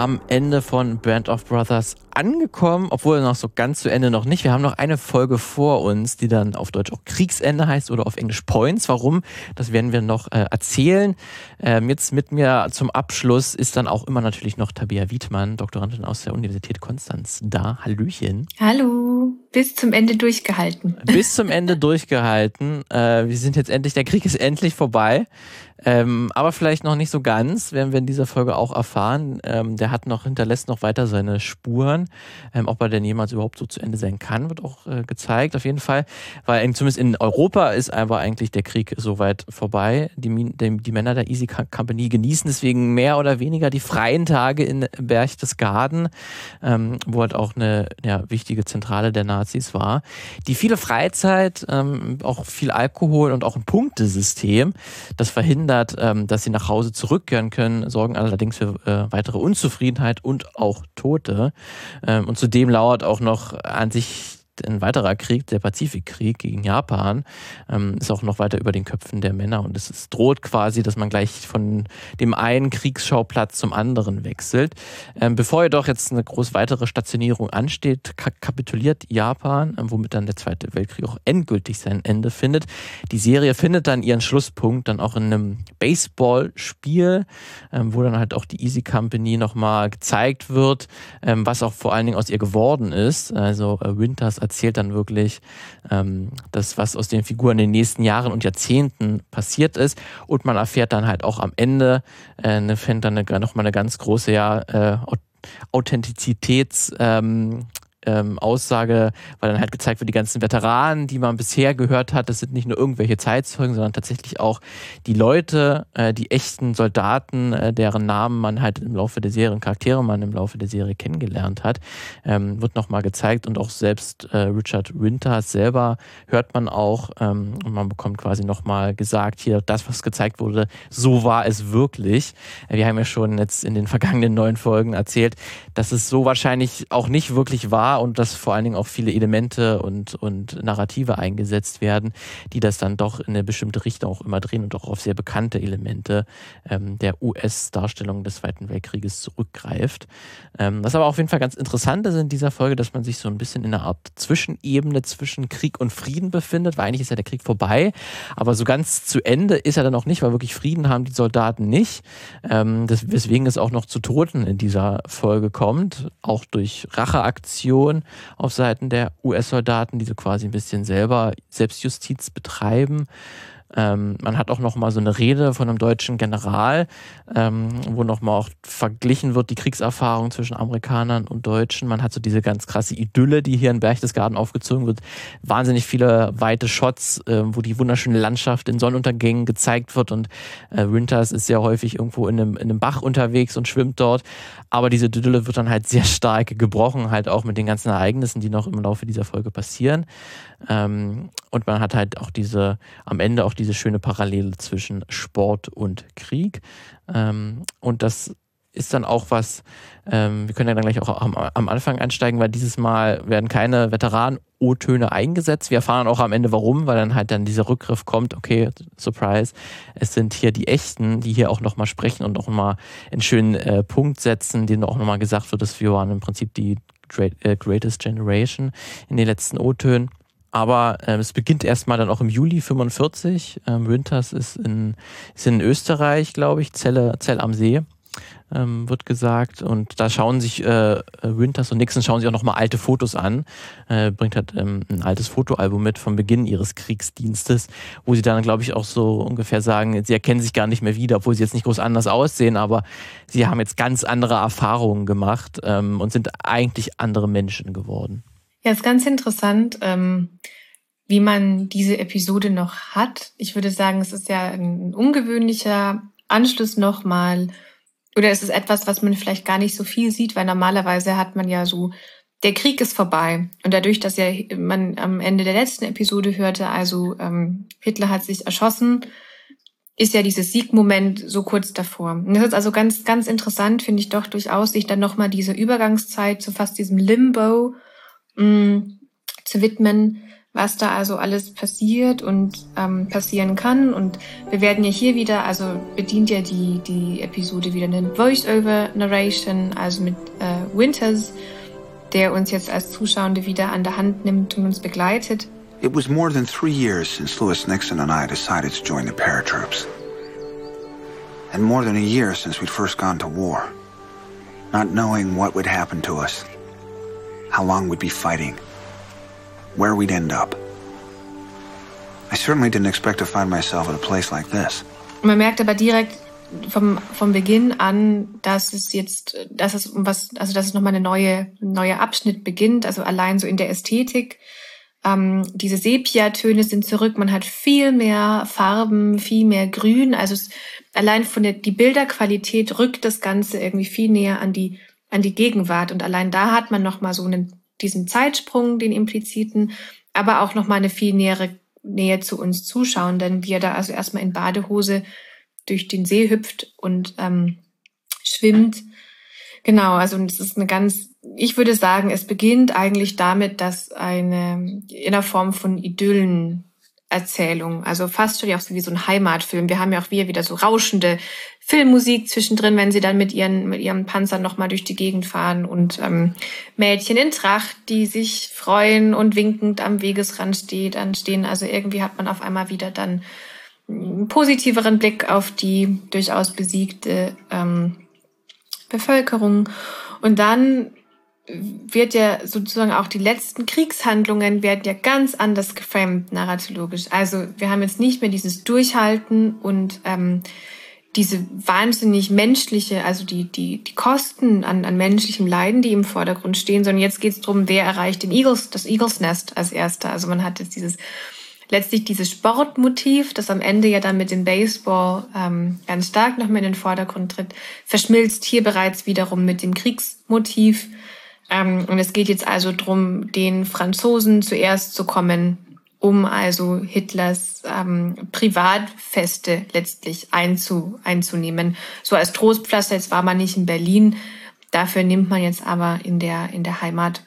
Am Ende von Band of Brothers angekommen, obwohl noch so ganz zu Ende noch nicht. Wir haben noch eine Folge vor uns, die dann auf Deutsch auch Kriegsende heißt oder auf Englisch Points. Warum? Das werden wir noch äh, erzählen. Ähm, jetzt mit mir zum Abschluss ist dann auch immer natürlich noch Tabia Wiedmann, Doktorandin aus der Universität Konstanz da. Hallöchen. Hallo. Bis zum Ende durchgehalten. Bis zum Ende durchgehalten. Äh, wir sind jetzt endlich, der Krieg ist endlich vorbei. Ähm, aber vielleicht noch nicht so ganz, werden wir in dieser Folge auch erfahren. Ähm, der hat noch, hinterlässt noch weiter seine Spuren. Ähm, ob er denn jemals überhaupt so zu Ende sein kann, wird auch äh, gezeigt, auf jeden Fall. Weil in, zumindest in Europa ist aber eigentlich der Krieg soweit vorbei. Die, die, die Männer der Easy Company genießen deswegen mehr oder weniger die freien Tage in Berchtesgaden, ähm, wo halt auch eine ja, wichtige Zentrale der Nazis war. Die viele Freizeit, ähm, auch viel Alkohol und auch ein Punktesystem, das verhindert, ähm, dass sie nach Hause zurückkehren können, sorgen allerdings für äh, weitere Unzufriedenheit und auch Tote. Ähm, und zudem lauert auch noch an sich ein weiterer Krieg, der Pazifikkrieg gegen Japan, ähm, ist auch noch weiter über den Köpfen der Männer und es droht quasi, dass man gleich von dem einen Kriegsschauplatz zum anderen wechselt. Ähm, bevor jedoch jetzt eine groß weitere Stationierung ansteht, ka kapituliert Japan, ähm, womit dann der Zweite Weltkrieg auch endgültig sein Ende findet. Die Serie findet dann ihren Schlusspunkt dann auch in einem Baseballspiel, wo dann halt auch die Easy Company nochmal gezeigt wird, was auch vor allen Dingen aus ihr geworden ist. Also äh, Winters erzählt dann wirklich ähm, das, was aus den Figuren in den nächsten Jahren und Jahrzehnten passiert ist. Und man erfährt dann halt auch am Ende, äh, ne, fände dann nochmal eine ganz große ja, äh, Authentizitäts- ähm, ähm, Aussage, weil dann halt gezeigt wird, die ganzen Veteranen, die man bisher gehört hat, das sind nicht nur irgendwelche Zeitzeugen, sondern tatsächlich auch die Leute, äh, die echten Soldaten, äh, deren Namen man halt im Laufe der Serie, Charaktere man im Laufe der Serie kennengelernt hat, ähm, wird nochmal gezeigt und auch selbst äh, Richard Winters selber hört man auch ähm, und man bekommt quasi nochmal gesagt, hier, das, was gezeigt wurde, so war es wirklich. Äh, wir haben ja schon jetzt in den vergangenen neun Folgen erzählt, dass es so wahrscheinlich auch nicht wirklich war, und dass vor allen Dingen auch viele Elemente und, und Narrative eingesetzt werden, die das dann doch in eine bestimmte Richtung auch immer drehen und auch auf sehr bekannte Elemente ähm, der US-Darstellung des Zweiten Weltkrieges zurückgreift. Ähm, was aber auf jeden Fall ganz interessant ist in dieser Folge, dass man sich so ein bisschen in einer Art Zwischenebene zwischen Krieg und Frieden befindet, weil eigentlich ist ja der Krieg vorbei, aber so ganz zu Ende ist er dann auch nicht, weil wirklich Frieden haben die Soldaten nicht. Ähm, das, weswegen es auch noch zu Toten in dieser Folge kommt, auch durch Racheaktionen Reaktion auf Seiten der US-Soldaten, die so quasi ein bisschen selber Selbstjustiz betreiben. Ähm, man hat auch noch mal so eine Rede von einem deutschen General, ähm, wo noch mal auch verglichen wird die Kriegserfahrung zwischen Amerikanern und Deutschen. Man hat so diese ganz krasse Idylle, die hier in Berchtesgaden aufgezogen wird. Wahnsinnig viele weite Shots, äh, wo die wunderschöne Landschaft in Sonnenuntergängen gezeigt wird und äh, Winters ist sehr häufig irgendwo in einem, in einem Bach unterwegs und schwimmt dort. Aber diese Idylle wird dann halt sehr stark gebrochen, halt auch mit den ganzen Ereignissen, die noch im Laufe dieser Folge passieren. Ähm, und man hat halt auch diese, am Ende auch diese schöne Parallele zwischen Sport und Krieg. Ähm, und das ist dann auch was, ähm, wir können ja dann gleich auch am, am, Anfang einsteigen, weil dieses Mal werden keine Veteranen-O-Töne eingesetzt. Wir erfahren auch am Ende warum, weil dann halt dann dieser Rückgriff kommt, okay, Surprise, es sind hier die Echten, die hier auch nochmal sprechen und nochmal einen schönen äh, Punkt setzen, denen auch nochmal gesagt wird, dass wir waren im Prinzip die äh, Greatest Generation in den letzten O-Tönen. Aber äh, es beginnt erstmal dann auch im Juli 45. Ähm, Winters ist in, ist in Österreich, glaube ich, Zelle, Zell am See, ähm, wird gesagt. Und da schauen sich äh, Winters und Nixon schauen sich auch nochmal alte Fotos an. Äh, bringt halt ähm, ein altes Fotoalbum mit vom Beginn ihres Kriegsdienstes, wo sie dann, glaube ich, auch so ungefähr sagen, sie erkennen sich gar nicht mehr wieder, obwohl sie jetzt nicht groß anders aussehen, aber sie haben jetzt ganz andere Erfahrungen gemacht ähm, und sind eigentlich andere Menschen geworden. Ja, ist ganz interessant, ähm, wie man diese Episode noch hat. Ich würde sagen, es ist ja ein ungewöhnlicher Anschluss nochmal. Oder es ist etwas, was man vielleicht gar nicht so viel sieht, weil normalerweise hat man ja so, der Krieg ist vorbei. Und dadurch, dass ja man am Ende der letzten Episode hörte, also ähm, Hitler hat sich erschossen, ist ja dieses Siegmoment so kurz davor. Und das ist also ganz, ganz interessant, finde ich doch durchaus, sich dann nochmal diese Übergangszeit zu fast diesem Limbo mh, mm, zu widmen, was da also alles passiert und ähm, passieren kann. Und wir werden ja hier wieder, also bedient ja die, die Episode wieder eine Voice-Over-Narration, also mit äh, Winters, der uns jetzt als Zuschauende wieder an der Hand nimmt und uns begleitet. It was more than three years since Lewis Nixon and I decided to join the paratroops. And more than a year since we'd first gone to war. Not knowing what would happen to us. How long we'd be fighting. Where we'd end up. I certainly didn't expect to find myself at a place like this. Man merkt aber direkt vom, vom Beginn an, dass es jetzt, dass es was, also dass es nochmal eine neue, neue Abschnitt beginnt, also allein so in der Ästhetik ähm, diese Sepia-Töne sind zurück. Man hat viel mehr Farben, viel mehr Grün. Also es, allein von der die Bilderqualität rückt das Ganze irgendwie viel näher an die an die Gegenwart. Und allein da hat man noch mal so einen diesen Zeitsprung, den impliziten, aber auch noch mal eine viel nähere Nähe zu uns zuschauen, denn wie er da also erstmal in Badehose durch den See hüpft und ähm, schwimmt. Genau, also es ist eine ganz ich würde sagen, es beginnt eigentlich damit, dass eine in der Form von Idyllenerzählung, also fast schon ja auch so wie so ein Heimatfilm. Wir haben ja auch wieder so rauschende Filmmusik zwischendrin, wenn sie dann mit ihren mit ihrem Panzer nochmal durch die Gegend fahren und ähm, Mädchen in Tracht, die sich freuen und winkend am Wegesrand steht, anstehen. Also irgendwie hat man auf einmal wieder dann einen positiveren Blick auf die durchaus besiegte ähm, Bevölkerung. Und dann wird ja sozusagen auch die letzten Kriegshandlungen werden ja ganz anders geframed narratologisch. Also wir haben jetzt nicht mehr dieses Durchhalten und ähm, diese wahnsinnig menschliche, also die, die, die Kosten an, an menschlichem Leiden, die im Vordergrund stehen, sondern jetzt geht es darum, wer erreicht den Eagles, das Eagles Nest als erster. Also man hat jetzt dieses letztlich dieses Sportmotiv, das am Ende ja dann mit dem Baseball ähm, ganz stark noch mehr in den Vordergrund tritt, verschmilzt hier bereits wiederum mit dem Kriegsmotiv ähm, und es geht jetzt also darum, den Franzosen zuerst zu kommen, um also Hitlers ähm, Privatfeste letztlich einzu, einzunehmen. So als Trostpflaster, jetzt war man nicht in Berlin, dafür nimmt man jetzt aber in der, in der Heimat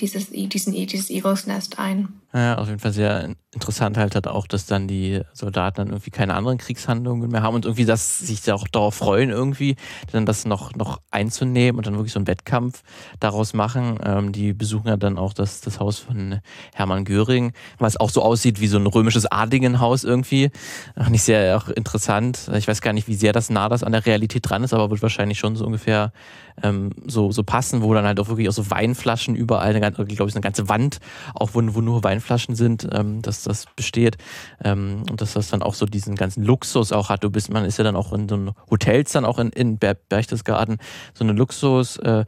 dieses, dieses Eagles Nest ein. Ja, auf jeden Fall sehr interessant halt, halt auch, dass dann die Soldaten dann irgendwie keine anderen Kriegshandlungen mehr haben und irgendwie, dass sich auch darauf freuen, irgendwie, dann das noch, noch einzunehmen und dann wirklich so einen Wettkampf daraus machen. Ähm, die besuchen ja dann auch das, das Haus von Hermann Göring, was auch so aussieht wie so ein römisches Adligenhaus irgendwie. Ach, nicht sehr auch interessant. Ich weiß gar nicht, wie sehr das nah das an der Realität dran ist, aber wird wahrscheinlich schon so ungefähr ähm, so, so passen, wo dann halt auch wirklich auch so Weinflaschen überall, glaube ich, eine ganze Wand, auch wo, wo nur Weinflaschen Weinflaschen sind, ähm, dass das besteht ähm, und dass das dann auch so diesen ganzen Luxus auch hat. Du bist, man ist ja dann auch in so Hotels dann auch in, in Berchtesgaden, so eine Luxus äh,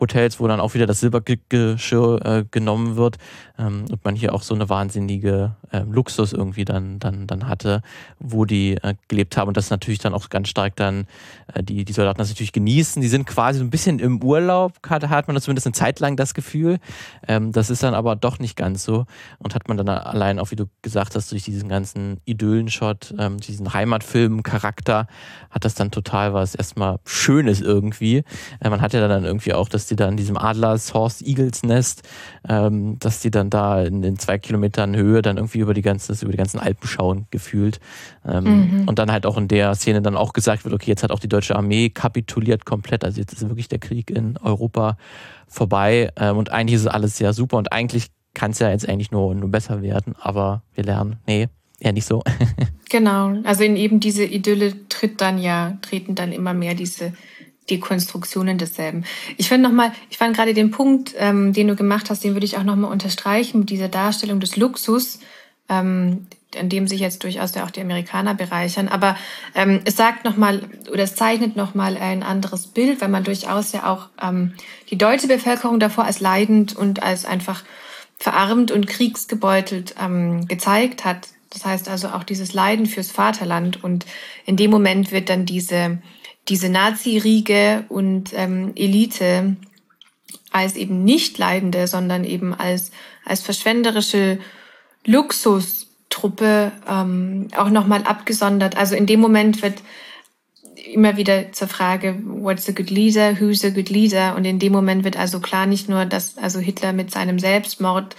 Hotels, wo dann auch wieder das Silbergeschirr äh, genommen wird ähm, und man hier auch so eine wahnsinnige äh, Luxus irgendwie dann, dann, dann hatte, wo die äh, gelebt haben und das natürlich dann auch ganz stark dann äh, die, die Soldaten das natürlich genießen. Die sind quasi so ein bisschen im Urlaub, hat, hat man das zumindest eine Zeit lang das Gefühl. Ähm, das ist dann aber doch nicht ganz so und hat man dann allein auch, wie du gesagt hast, durch diesen ganzen Idyllenshot, ähm, diesen Heimatfilm-Charakter, hat das dann total was erstmal Schönes irgendwie. Äh, man hat ja dann irgendwie auch das die da in diesem Adlers Horst Eagles Nest, ähm, dass die dann da in, in, zwei Kilometern Höhe dann irgendwie über die ganze, über die ganzen Alpen schauen, gefühlt. Ähm, mhm. Und dann halt auch in der Szene dann auch gesagt wird, okay, jetzt hat auch die deutsche Armee kapituliert komplett, also jetzt ist wirklich der Krieg in Europa vorbei ähm, und eigentlich ist alles ja super und eigentlich kann es ja jetzt eigentlich nur, nur besser werden, aber wir lernen, nee, eher nicht so. genau, also in eben diese Idylle tritt dann ja, treten dann immer mehr diese die Konstruktionen desselben. Ich finde nochmal, ich fand gerade den Punkt, ähm, den du gemacht hast, den würde ich auch nochmal unterstreichen mit dieser Darstellung des Luxus, ähm, an dem sich jetzt durchaus ja auch die Amerikaner bereichern. Aber ähm, es sagt nochmal oder es zeichnet nochmal ein anderes Bild, weil man durchaus ja auch ähm, die deutsche Bevölkerung davor als leidend und als einfach verarmt und kriegsgebeutelt ähm, gezeigt hat. Das heißt also auch dieses Leiden fürs Vaterland. Und in dem Moment wird dann diese diese Nazi-Riege und ähm, Elite als eben nicht Leidende, sondern eben als, als verschwenderische Luxustruppe ähm, auch nochmal abgesondert. Also in dem Moment wird immer wieder zur Frage, what's a good leader, who's a good leader? Und in dem Moment wird also klar nicht nur, dass also Hitler mit seinem Selbstmord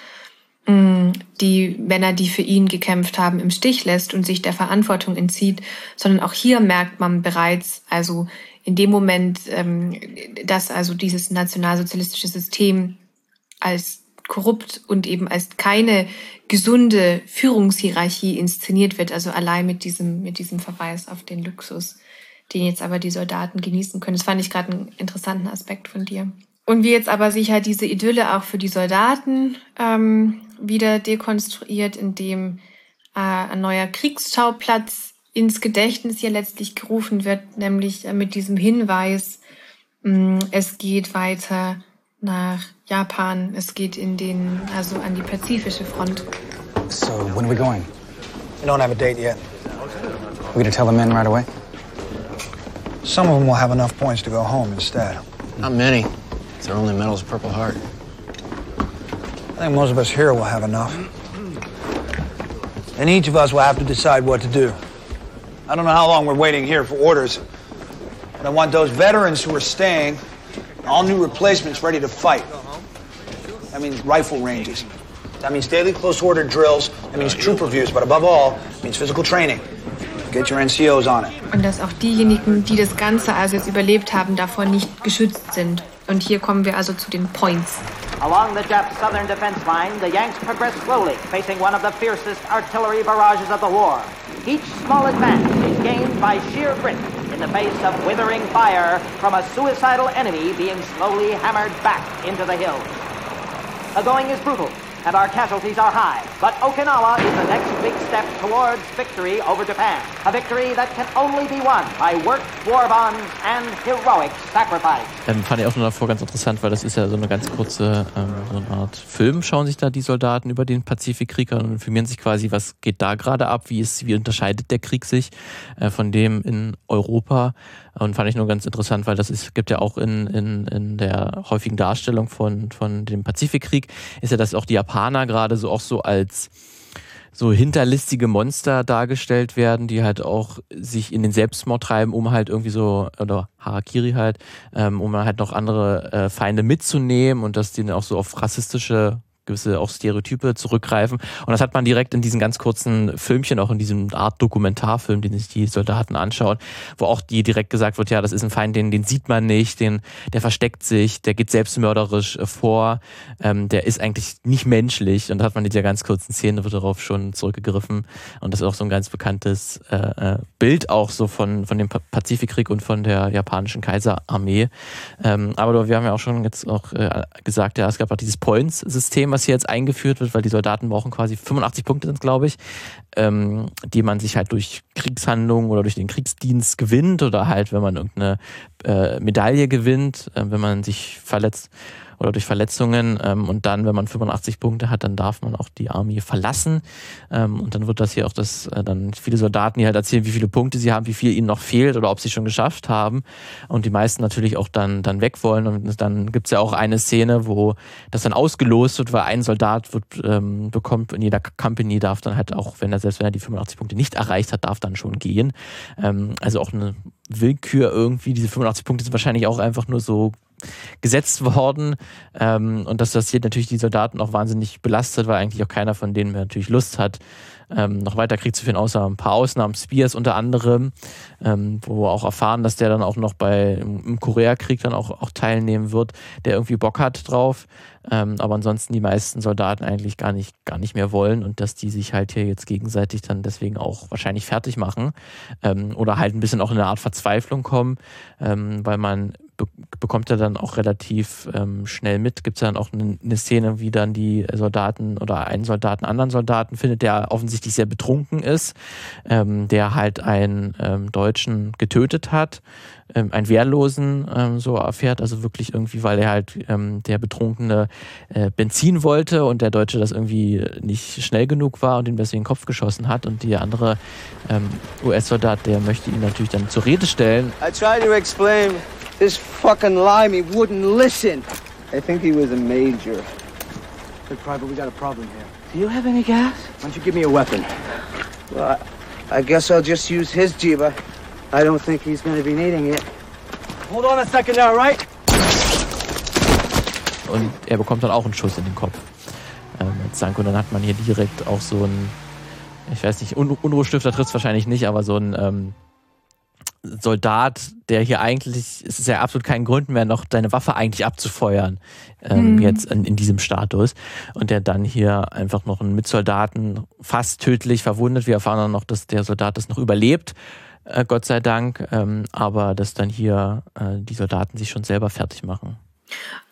die Männer, die für ihn gekämpft haben, im Stich lässt und sich der Verantwortung entzieht, sondern auch hier merkt man bereits, also in dem Moment, ähm, dass also dieses nationalsozialistische System als korrupt und eben als keine gesunde Führungshierarchie inszeniert wird, also allein mit diesem, mit diesem Verweis auf den Luxus, den jetzt aber die Soldaten genießen können. Das fand ich gerade einen interessanten Aspekt von dir. Und wie jetzt aber sich halt diese Idylle auch für die Soldaten ähm, wieder dekonstruiert, indem äh, ein neuer Kriegsschauplatz ins Gedächtnis hier letztlich gerufen wird, nämlich äh, mit diesem Hinweis, mh, mm, es geht weiter nach Japan, es geht in den, also an die pazifische Front. So, when are we going? We don't have a date yet. We gonna tell the men right away? Some of them will have enough points to go home instead. Not many. Their only medal's Purple Heart. I think most of us here will have enough. And each of us will have to decide what to do. I don't know how long we're waiting here for orders, but I want those veterans who are staying, all new replacements ready to fight. That means rifle ranges. That means daily close order drills. That means troop reviews, but above all, it means physical training. Get your NCOs on it. Und dass auch diejenigen, die das Ganze also jetzt überlebt haben, davor nicht geschützt sind. Und hier kommen wir also zu den Points. Along the Jap southern defense line, the Yanks progress slowly, facing one of the fiercest artillery barrages of the war. Each small advance is gained by sheer grit in the face of withering fire from a suicidal enemy being slowly hammered back into the hills. The going is brutal, and our casualties are high. But Okinawa is the next big step towards victory over Japan. A victory that can only be won by work, war bonds and heroic sacrifice. Ähm, fand ich auch nur davor ganz interessant, weil das ist ja so eine ganz kurze, ähm, so eine Art Film, schauen sich da die Soldaten über den Pazifikkrieg an und informieren sich quasi, was geht da gerade ab, wie ist, wie unterscheidet der Krieg sich äh, von dem in Europa. Und fand ich nur ganz interessant, weil das ist, gibt ja auch in, in, in der häufigen Darstellung von, von dem Pazifikkrieg, ist ja, dass auch die Japaner gerade so auch so als so hinterlistige Monster dargestellt werden, die halt auch sich in den Selbstmord treiben, um halt irgendwie so, oder Harakiri halt, ähm, um halt noch andere äh, Feinde mitzunehmen und dass die dann auch so auf rassistische gewisse auch Stereotype zurückgreifen. Und das hat man direkt in diesen ganz kurzen Filmchen, auch in diesem Art Dokumentarfilm, den sich die Soldaten anschauen, wo auch die direkt gesagt wird, ja, das ist ein Feind, den, den sieht man nicht, den, der versteckt sich, der geht selbstmörderisch vor, ähm, der ist eigentlich nicht menschlich. Und da hat man in dieser ganz kurzen Szene wird darauf schon zurückgegriffen. Und das ist auch so ein ganz bekanntes äh, äh Bild auch so von, von dem Pazifikkrieg und von der japanischen Kaiserarmee. Ähm, aber wir haben ja auch schon jetzt auch äh, gesagt, ja, es gab auch dieses Points-System, was hier jetzt eingeführt wird, weil die Soldaten brauchen quasi 85 Punkte sind, glaube ich, ähm, die man sich halt durch Kriegshandlungen oder durch den Kriegsdienst gewinnt oder halt, wenn man irgendeine äh, Medaille gewinnt, äh, wenn man sich verletzt oder durch Verletzungen. Ähm, und dann, wenn man 85 Punkte hat, dann darf man auch die Armee verlassen. Ähm, und dann wird das hier auch das, äh, dann viele Soldaten, die halt erzählen, wie viele Punkte sie haben, wie viel ihnen noch fehlt oder ob sie schon geschafft haben. Und die meisten natürlich auch dann, dann weg wollen. Und dann gibt's ja auch eine Szene, wo das dann ausgelost wird, weil ein Soldat wird, ähm, bekommt in jeder Company darf dann halt auch, wenn er selbst wenn er die 85 Punkte nicht erreicht hat, darf dann schon gehen. Ähm, also auch eine Willkür irgendwie. Diese 85 Punkte sind wahrscheinlich auch einfach nur so gesetzt worden. Ähm, und dass das hier natürlich die Soldaten auch wahnsinnig belastet, weil eigentlich auch keiner von denen mehr natürlich Lust hat, ähm, noch weiter Krieg zu führen, außer ein paar Ausnahmen, Spears unter anderem, ähm, wo wir auch erfahren, dass der dann auch noch bei im Koreakrieg dann auch, auch teilnehmen wird, der irgendwie Bock hat drauf, ähm, aber ansonsten die meisten Soldaten eigentlich gar nicht, gar nicht mehr wollen und dass die sich halt hier jetzt gegenseitig dann deswegen auch wahrscheinlich fertig machen ähm, oder halt ein bisschen auch in eine Art Verzweiflung kommen, ähm, weil man be bekommt er dann auch relativ ähm, schnell mit. Gibt es dann auch eine, eine, Szene, wie dann die Soldaten oder einen Soldaten anderen Soldaten findet, der offensichtlich sehr betrunken ist, ähm, der halt einen ähm, Deutschen getötet hat, ähm, einen Wehrlosen ähm, so erfährt, also wirklich irgendwie, weil er halt ähm, der Betrunkene äh, Benzin wollte und der Deutsche das irgendwie nicht schnell genug war und ihm deswegen den Kopf geschossen hat und der andere ähm, US-Soldat, der möchte ihn natürlich dann zur Rede stellen. I tried to explain This fucking lime, he wouldn't listen. I think he was a major. Good Private, we got a problem here. Do you have any gas? Why don't you give me a weapon? Well, I, I guess I'll just use his Jeeba. I don't think he's going to be needing it. Hold on a second now, right? Und er bekommt dann auch einen Schuss in den Kopf. ähm, als. Und dann hat man hier direkt auch so ein, ich weiß nicht, Un Unruhestifter trifft es wahrscheinlich nicht, aber so ein ähm, Soldat, der hier eigentlich, es ist ja absolut kein Grund mehr, noch deine Waffe eigentlich abzufeuern, ähm, mhm. jetzt in, in, diesem Status. Und der dann hier einfach noch einen Mitsoldaten fast tödlich verwundet. Wir erfahren dann noch, dass der Soldat das noch überlebt, äh, Gott sei Dank, ähm, aber dass dann hier äh, die Soldaten sich schon selber fertig machen.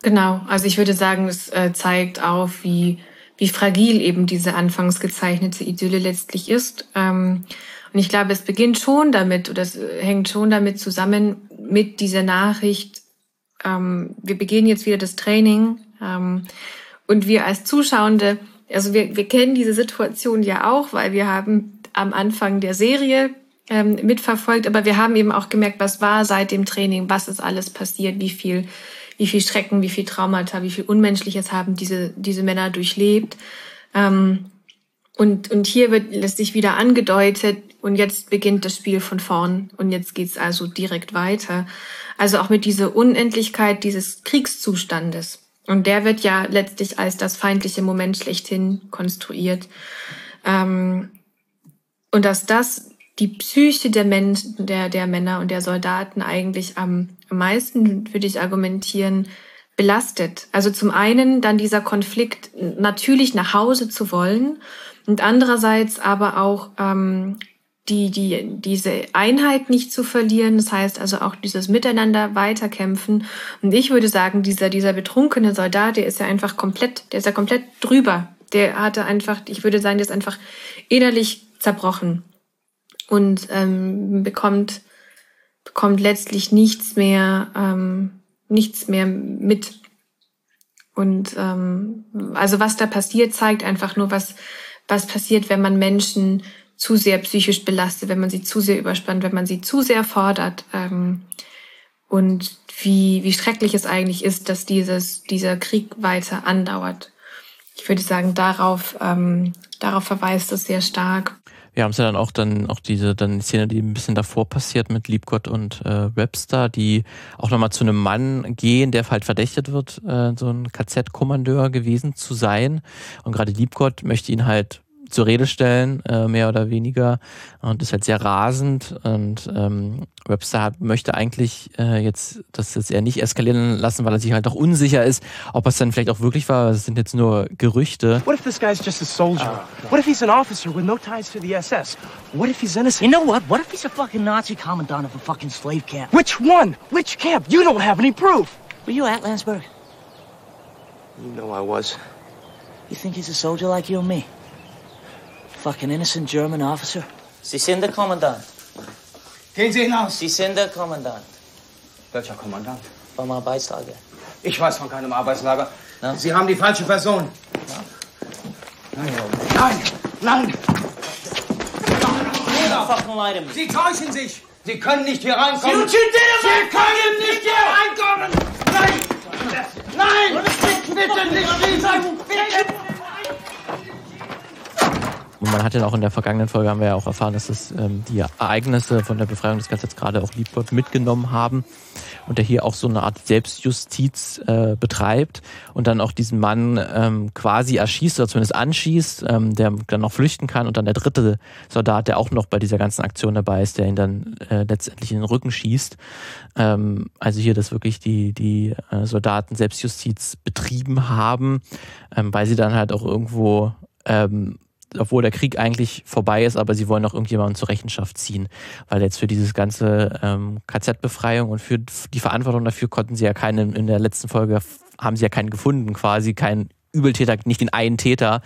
Genau, also ich würde sagen, es äh, zeigt auf, wie, wie fragil eben diese anfangs gezeichnete Idylle letztlich ist. Ähm, und ich glaube, es beginnt schon damit, oder es hängt schon damit zusammen mit dieser Nachricht, ähm, wir beginnen jetzt wieder das Training ähm, und wir als Zuschauende, also wir, wir kennen diese Situation ja auch, weil wir haben am Anfang der Serie ähm, mitverfolgt, aber wir haben eben auch gemerkt, was war seit dem Training, was ist alles passiert, wie viel, wie viel Schrecken, wie viel Traumata, wie viel Unmenschliches haben diese, diese Männer durchlebt. Ähm, und, und hier wird lässt sich wieder angedeutet, und jetzt beginnt das Spiel von vorn und jetzt geht's also direkt weiter. Also auch mit dieser Unendlichkeit dieses Kriegszustandes. Und der wird ja letztlich als das feindliche Moment schlechthin konstruiert. Ähm, und dass das die Psyche der Menschen, der, der Männer und der Soldaten eigentlich am, am meisten, würde ich argumentieren, belastet. Also zum einen dann dieser Konflikt, natürlich nach Hause zu wollen und andererseits aber auch ähm, die, die, diese Einheit nicht zu verlieren. Das heißt also auch dieses Miteinander weiterkämpfen. Und ich würde sagen, dieser, dieser betrunkene Soldat, der ist ja einfach komplett, der ist ja komplett drüber. Der hatte einfach, ich würde sagen, der ist einfach innerlich zerbrochen und ähm, bekommt, bekommt letztlich nichts mehr, ähm, nichts mehr mit. Und ähm, also was da passiert, zeigt einfach nur, was, was passiert, wenn man Menschen zu sehr psychisch belastet, wenn man sie zu sehr überspannt, wenn man sie zu sehr fordert. Ähm, und wie, wie schrecklich es eigentlich ist, dass dieses, dieser Krieg weiter andauert. Ich würde sagen, darauf, ähm, darauf verweist es sehr stark. Wir haben es ja dann auch dann auch diese dann die Szene, die ein bisschen davor passiert mit Liebgott und äh, Webster, die auch nochmal zu einem Mann gehen, der halt verdächtigt wird, äh, so ein KZ-Kommandeur gewesen zu sein. Und gerade Liebgott möchte ihn halt zur Rede stellen, äh, mehr oder weniger. Und ist halt sehr rasend. Und ähm, Webster hat, möchte eigentlich äh, jetzt das jetzt eher nicht eskalieren lassen, weil er sich halt auch unsicher ist, ob es dann vielleicht auch wirklich war. Es sind jetzt nur Gerüchte. What if this guy's just a soldier? What if he's an officer with no ties to the SS? What if he's innocent? You know what? What if he's a fucking Nazi commandant of a fucking slave camp? Which one? Which camp? You don't have any proof. Were you at Landsberg? You know I was. You think he's a soldier like you and me? Fucking innocent German officer. Sie sind der Kommandant. Gehen Sie hinaus. Sie sind der Kommandant. Welcher Kommandant? Vom Arbeitslager. Ich weiß von keinem Arbeitslager. No? Sie haben die falsche Person. No? Nein, nein, nein. nein. Sie täuschen sich. Sie können nicht hier reinkommen. Sie können nicht hier reinkommen. Nein, nein, bitte nicht schießen. Bitte. Und man hat ja auch in der vergangenen Folge haben wir ja auch erfahren, dass es ähm, die Ereignisse von der Befreiung des Gesetzes gerade auch Liebgott mitgenommen haben und der hier auch so eine Art Selbstjustiz äh, betreibt und dann auch diesen Mann ähm, quasi erschießt oder zumindest anschießt, ähm, der dann noch flüchten kann und dann der dritte Soldat, der auch noch bei dieser ganzen Aktion dabei ist, der ihn dann äh, letztendlich in den Rücken schießt. Ähm, also hier, dass wirklich die, die äh, Soldaten Selbstjustiz betrieben haben, ähm, weil sie dann halt auch irgendwo ähm, obwohl der Krieg eigentlich vorbei ist, aber sie wollen noch irgendjemanden zur Rechenschaft ziehen. Weil jetzt für dieses ganze ähm, KZ-Befreiung und für die Verantwortung dafür konnten sie ja keinen, in der letzten Folge haben sie ja keinen gefunden, quasi keinen Übeltäter, nicht den einen Täter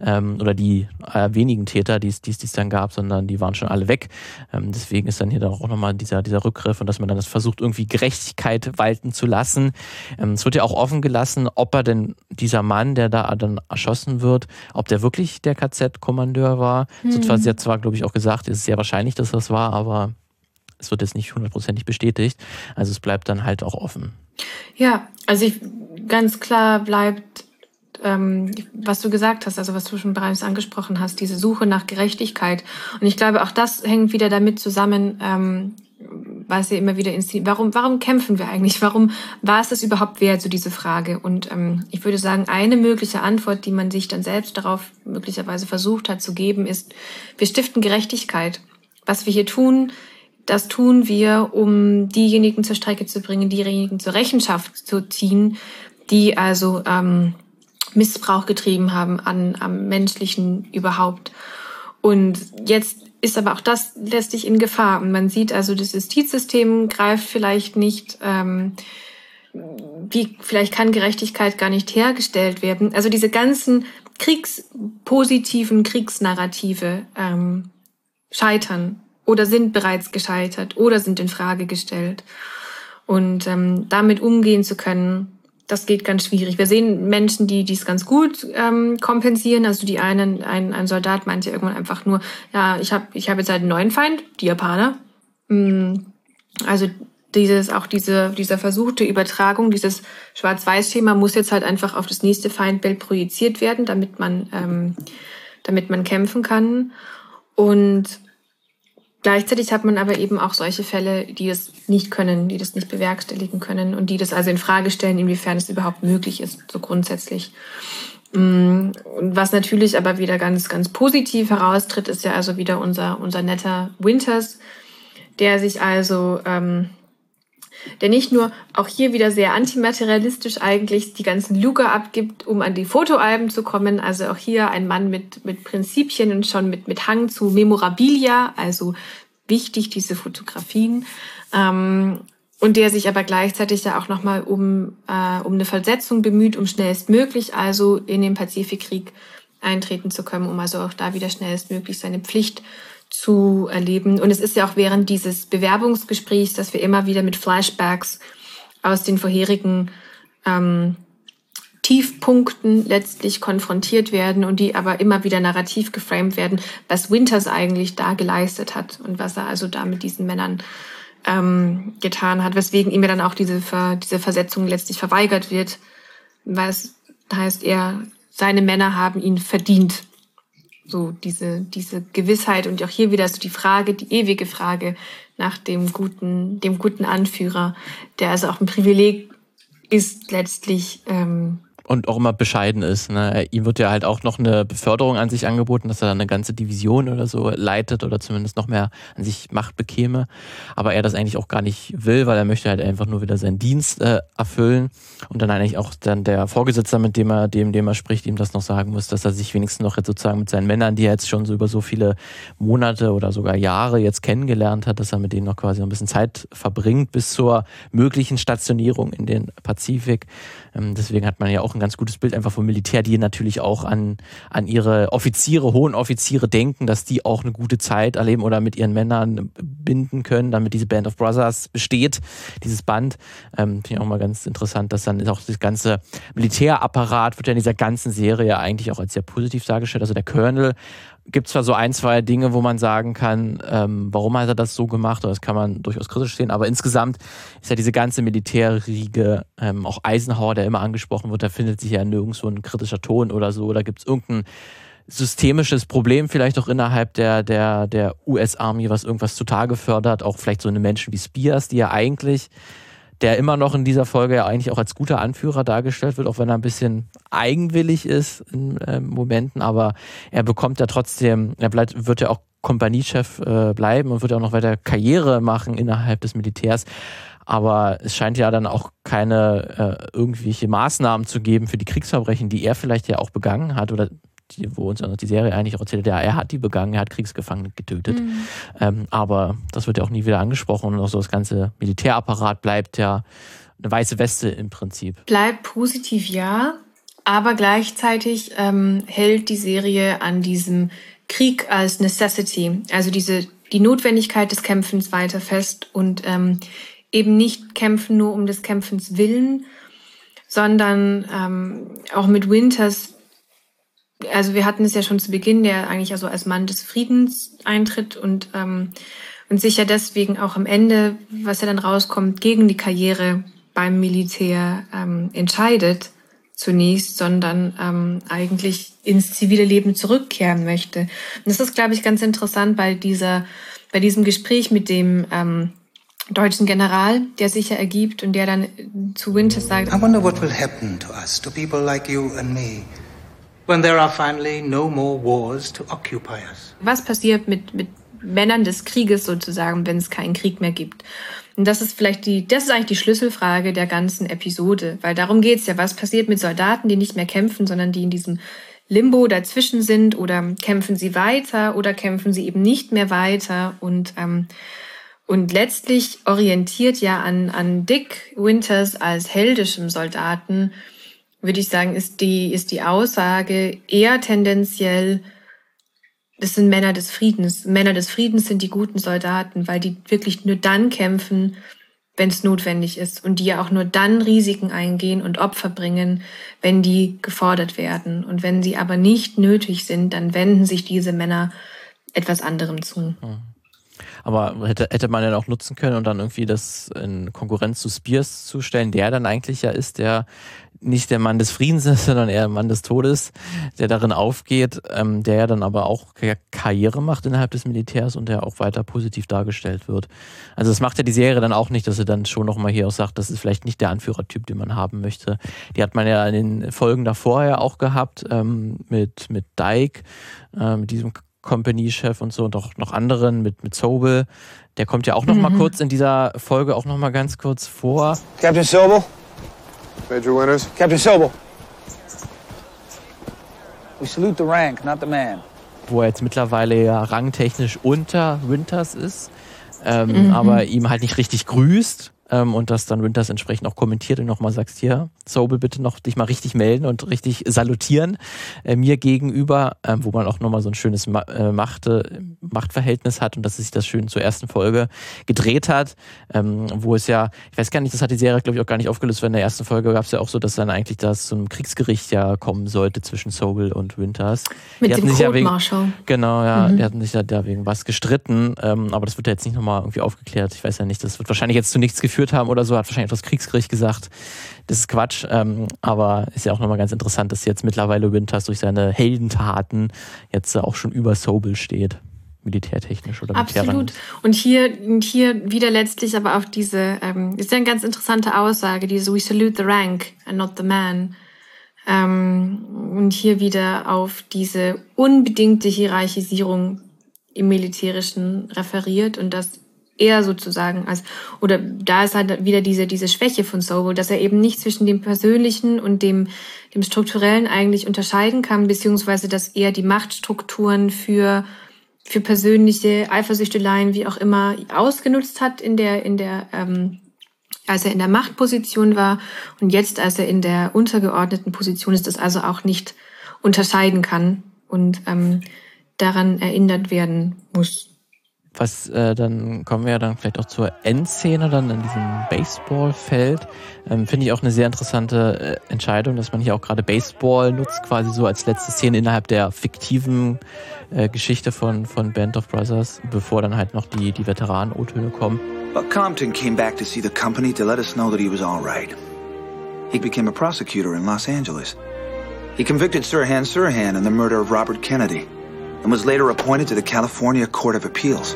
ähm, oder die äh, wenigen Täter, die es dann gab, sondern die waren schon alle weg. Ähm, deswegen ist dann hier auch nochmal dieser, dieser Rückgriff und dass man dann das versucht, irgendwie Gerechtigkeit walten zu lassen. Ähm, es wird ja auch offen gelassen, ob er denn dieser Mann, der da dann erschossen wird, ob der wirklich der KZ-Kommandeur war. Mhm. So zwar, sie hat zwar, glaube ich, auch gesagt, es ist sehr wahrscheinlich, dass das war, aber es wird jetzt nicht hundertprozentig bestätigt. Also es bleibt dann halt auch offen. Ja, also ich, ganz klar bleibt ähm, was du gesagt hast, also was du schon bereits angesprochen hast, diese Suche nach Gerechtigkeit. Und ich glaube, auch das hängt wieder damit zusammen, ähm, was ja immer wieder inszeniert. Warum, warum kämpfen wir eigentlich? Warum war es das überhaupt wert, so diese Frage? Und ähm, ich würde sagen, eine mögliche Antwort, die man sich dann selbst darauf möglicherweise versucht hat zu geben, ist, wir stiften Gerechtigkeit. Was wir hier tun, das tun wir, um diejenigen zur Strecke zu bringen, diejenigen zur Rechenschaft zu ziehen, die also ähm, Missbrauch getrieben haben an am menschlichen überhaupt. Und jetzt ist aber auch das letztlich in Gefahr. Und man sieht also, das Justizsystem greift vielleicht nicht, ähm, wie vielleicht kann Gerechtigkeit gar nicht hergestellt werden. Also diese ganzen kriegspositiven Kriegsnarrative ähm, scheitern oder sind bereits gescheitert oder sind in Frage gestellt. Und ähm, damit umgehen zu können, das geht ganz schwierig. Wir sehen Menschen, die dies ganz gut ähm, kompensieren. Also die einen, ein, ein Soldat meinte irgendwann einfach nur, ja, ich habe ich hab jetzt halt einen neuen Feind, die Japaner. Mm, also dieses, auch diese, dieser versuchte Übertragung, dieses Schwarz-Weiß-Schema muss jetzt halt einfach auf das nächste Feindbild projiziert werden, damit man, ähm, damit man kämpfen kann. Und Gleichzeitig hat man aber eben auch solche Fälle, die das nicht können, die das nicht bewerkstelligen können und die das also in Frage stellen, inwiefern es überhaupt möglich ist, so grundsätzlich. Mm, und was natürlich aber wieder ganz, ganz positiv heraustritt, ist ja also wieder unser, unser netter Winters, der sich also, ähm, der nicht nur auch hier wieder sehr antimaterialistisch eigentlich die ganzen Luger abgibt, um an die Fotoalben zu kommen. Also auch hier ein Mann mit, mit Prinzipien und schon mit, mit Hang zu Memorabilia, also wichtig, diese Fotografien. Ähm, und der sich aber gleichzeitig ja auch nochmal um, äh, um eine Versetzung bemüht, um schnellstmöglich also in den Pazifikkrieg eintreten zu können, um also auch da wieder schnellstmöglich seine Pflicht zu erleben. Und es ist ja auch während dieses Bewerbungsgesprächs, dass wir immer wieder mit Flashbacks aus den vorherigen ähm, Tiefpunkten letztlich konfrontiert werden und die aber immer wieder narrativ geframed werden, was Winters eigentlich da geleistet hat und was er also da mit diesen Männern ähm, getan hat, weswegen ihm ja dann auch diese, Ver diese Versetzung letztlich verweigert wird, weil es heißt, er, seine Männer haben ihn verdient. So diese, diese Gewissheit und auch hier wieder so die Frage, die ewige Frage nach dem guten, dem guten Anführer, der also auch ein Privileg ist letztlich ähm, und auch immer bescheiden ist. Ne? Ihm wird ja halt auch noch eine Beförderung an sich angeboten, dass er dann eine ganze Division oder so leitet oder zumindest noch mehr an sich Macht bekäme. Aber er das eigentlich auch gar nicht will, weil er möchte halt einfach nur wieder seinen Dienst äh, erfüllen und dann eigentlich auch dann der Vorgesetzter, mit dem er, dem, dem er spricht, ihm das noch sagen muss, dass er sich wenigstens noch jetzt sozusagen mit seinen Männern, die er jetzt schon so über so viele Monate oder sogar Jahre jetzt kennengelernt hat, dass er mit denen noch quasi noch ein bisschen Zeit verbringt bis zur möglichen Stationierung in den Pazifik. Ähm, deswegen hat man ja auch ein ganz gutes Bild einfach vom Militär, die natürlich auch an, an ihre Offiziere, hohen Offiziere denken, dass die auch eine gute Zeit erleben oder mit ihren Männern binden können, damit diese Band of Brothers besteht, dieses Band. Ähm, Finde ich auch mal ganz interessant, dass dann auch das ganze Militärapparat wird ja in dieser ganzen Serie eigentlich auch als sehr positiv dargestellt. Also der Colonel gibt zwar so ein, zwei Dinge, wo man sagen kann, ähm, warum hat er das so gemacht, oder das kann man durchaus kritisch sehen, aber insgesamt ist ja diese ganze Militärriege, ähm, auch Eisenhower, der immer angesprochen wird, da findet sich ja nirgendwo ein kritischer Ton oder so, oder gibt es irgendein systemisches Problem vielleicht auch innerhalb der, der, der US-Army, was irgendwas zutage fördert, auch vielleicht so eine Menschen wie Spears, die ja eigentlich der immer noch in dieser Folge ja eigentlich auch als guter Anführer dargestellt wird, auch wenn er ein bisschen eigenwillig ist in äh, Momenten, aber er bekommt ja trotzdem, er bleibt, wird ja auch Kompaniechef äh, bleiben und wird ja auch noch weiter Karriere machen innerhalb des Militärs. Aber es scheint ja dann auch keine äh, irgendwelche Maßnahmen zu geben für die Kriegsverbrechen, die er vielleicht ja auch begangen hat oder die, wo uns die Serie eigentlich auch erzählt, ja, er hat die begangen, er hat Kriegsgefangene getötet. Mhm. Ähm, aber das wird ja auch nie wieder angesprochen und auch so das ganze Militärapparat bleibt ja eine weiße Weste im Prinzip. Bleibt positiv, ja. Aber gleichzeitig ähm, hält die Serie an diesem Krieg als Necessity, also diese, die Notwendigkeit des Kämpfens weiter fest und ähm, eben nicht kämpfen nur um des Kämpfens willen, sondern ähm, auch mit Winters also wir hatten es ja schon zu Beginn, der eigentlich also als Mann des Friedens eintritt und, ähm, und sich ja deswegen auch am Ende, was ja dann rauskommt, gegen die Karriere beim Militär ähm, entscheidet zunächst, sondern ähm, eigentlich ins zivile Leben zurückkehren möchte. Und das ist, glaube ich, ganz interessant bei dieser, bei diesem Gespräch mit dem ähm, deutschen General, der sich ja ergibt und der dann zu Winters sagt, I wonder what will happen to us, to people like you and me, when there are finally no more wars to occupy us. Was passiert mit, mit Männern des Krieges sozusagen, wenn es keinen Krieg mehr gibt? Und das ist vielleicht die, das ist eigentlich die Schlüsselfrage der ganzen Episode, weil darum geht's ja. Was passiert mit Soldaten, die nicht mehr kämpfen, sondern die in diesem Limbo dazwischen sind oder kämpfen sie weiter oder kämpfen sie eben nicht mehr weiter und ähm, und letztlich orientiert ja an, an Dick Winters als heldischem Soldaten, würde ich sagen, ist die, ist die Aussage eher tendenziell, das sind Männer des Friedens. Männer des Friedens sind die guten Soldaten, weil die wirklich nur dann kämpfen, wenn es notwendig ist und die ja auch nur dann Risiken eingehen und Opfer bringen, wenn die gefordert werden. Und wenn sie aber nicht nötig sind, dann wenden sich diese Männer etwas anderem zu. Mhm. Aber hätte, hätte man ja auch nutzen können und dann irgendwie das in Konkurrenz zu Spears zu stellen, der dann eigentlich ja ist, der nicht der Mann des Friedens ist, sondern eher Mann des Todes, der darin aufgeht, ähm, der ja dann aber auch Karriere macht innerhalb des Militärs und der auch weiter positiv dargestellt wird. Also das macht ja die Serie dann auch nicht, dass sie dann schon nochmal hier auch sagt, das ist vielleicht nicht der Anführertyp, den man haben möchte. Die hat man ja in den Folgen davor ja auch gehabt, ähm, mit, mit Dyke, äh, mit diesem Company-Chef und so und auch noch anderen mit, mit Sobel. Der kommt ja auch noch mhm. mal kurz in dieser Folge auch noch mal ganz kurz vor. Captain Sobel. Major Winters. Captain Sobel. We salute the rank, not the man. Wo er jetzt mittlerweile ja rangtechnisch unter Winters ist, ähm, mhm. aber ihm halt nicht richtig grüßt ähm, und das dann Winters entsprechend auch kommentiert und nochmal sagst, hier, Sobel, bitte noch dich mal richtig melden und richtig salutieren äh, mir gegenüber, ähm, wo man auch nochmal so ein schönes Ma äh, Machte, Machtverhältnis hat und dass sich das schön zur ersten Folge gedreht hat, ähm, wo es ja, ich weiß gar nicht, das hat die Serie, glaube ich, auch gar nicht aufgelöst, weil in der ersten Folge gab es ja auch so, dass dann eigentlich das zum Kriegsgericht ja kommen sollte zwischen Sobel und Winters. Mit die dem sich ja wegen, Marshall. Genau, ja, mhm. die hatten sich da wegen was gestritten, ähm, aber das wird ja jetzt nicht nochmal irgendwie aufgeklärt. Ich weiß ja nicht, das wird wahrscheinlich jetzt zu nichts geführt haben oder so, hat wahrscheinlich das Kriegsgericht gesagt. Das ist Quatsch, ähm, aber ist ja auch nochmal ganz interessant, dass jetzt mittlerweile Winters durch seine Heldentaten jetzt auch schon über Sobel steht militärtechnisch oder Absolut. Und hier, hier wieder letztlich aber auf diese, ähm, ist ja eine ganz interessante Aussage, diese We salute the rank and not the man. Ähm, und hier wieder auf diese unbedingte Hierarchisierung im Militärischen referiert und das er sozusagen als, oder da ist halt wieder diese, diese Schwäche von Sobel, dass er eben nicht zwischen dem Persönlichen und dem, dem Strukturellen eigentlich unterscheiden kann, beziehungsweise dass er die Machtstrukturen für, für persönliche Eifersüchteleien, wie auch immer, ausgenutzt hat in der, in der, ähm, als er in der Machtposition war. Und jetzt, als er in der untergeordneten Position ist, das also auch nicht unterscheiden kann und ähm, daran erinnert werden muss was äh, dann kommen wir ja dann vielleicht auch zur Endszene dann in diesem Baseballfeld. Ähm, Finde ich auch eine sehr interessante äh, Entscheidung, dass man hier auch gerade Baseball nutzt, quasi so als letzte Szene innerhalb der fiktiven äh, Geschichte von, von Band of Brothers, bevor dann halt noch die, die Veteranen-O-Töne kommen. But Compton came back to see the company to let us know that he was all right. He became a prosecutor in Los Angeles. He convicted Sirhan Sirhan in the murder of Robert Kennedy. And was later appointed to the California Court of Appeals.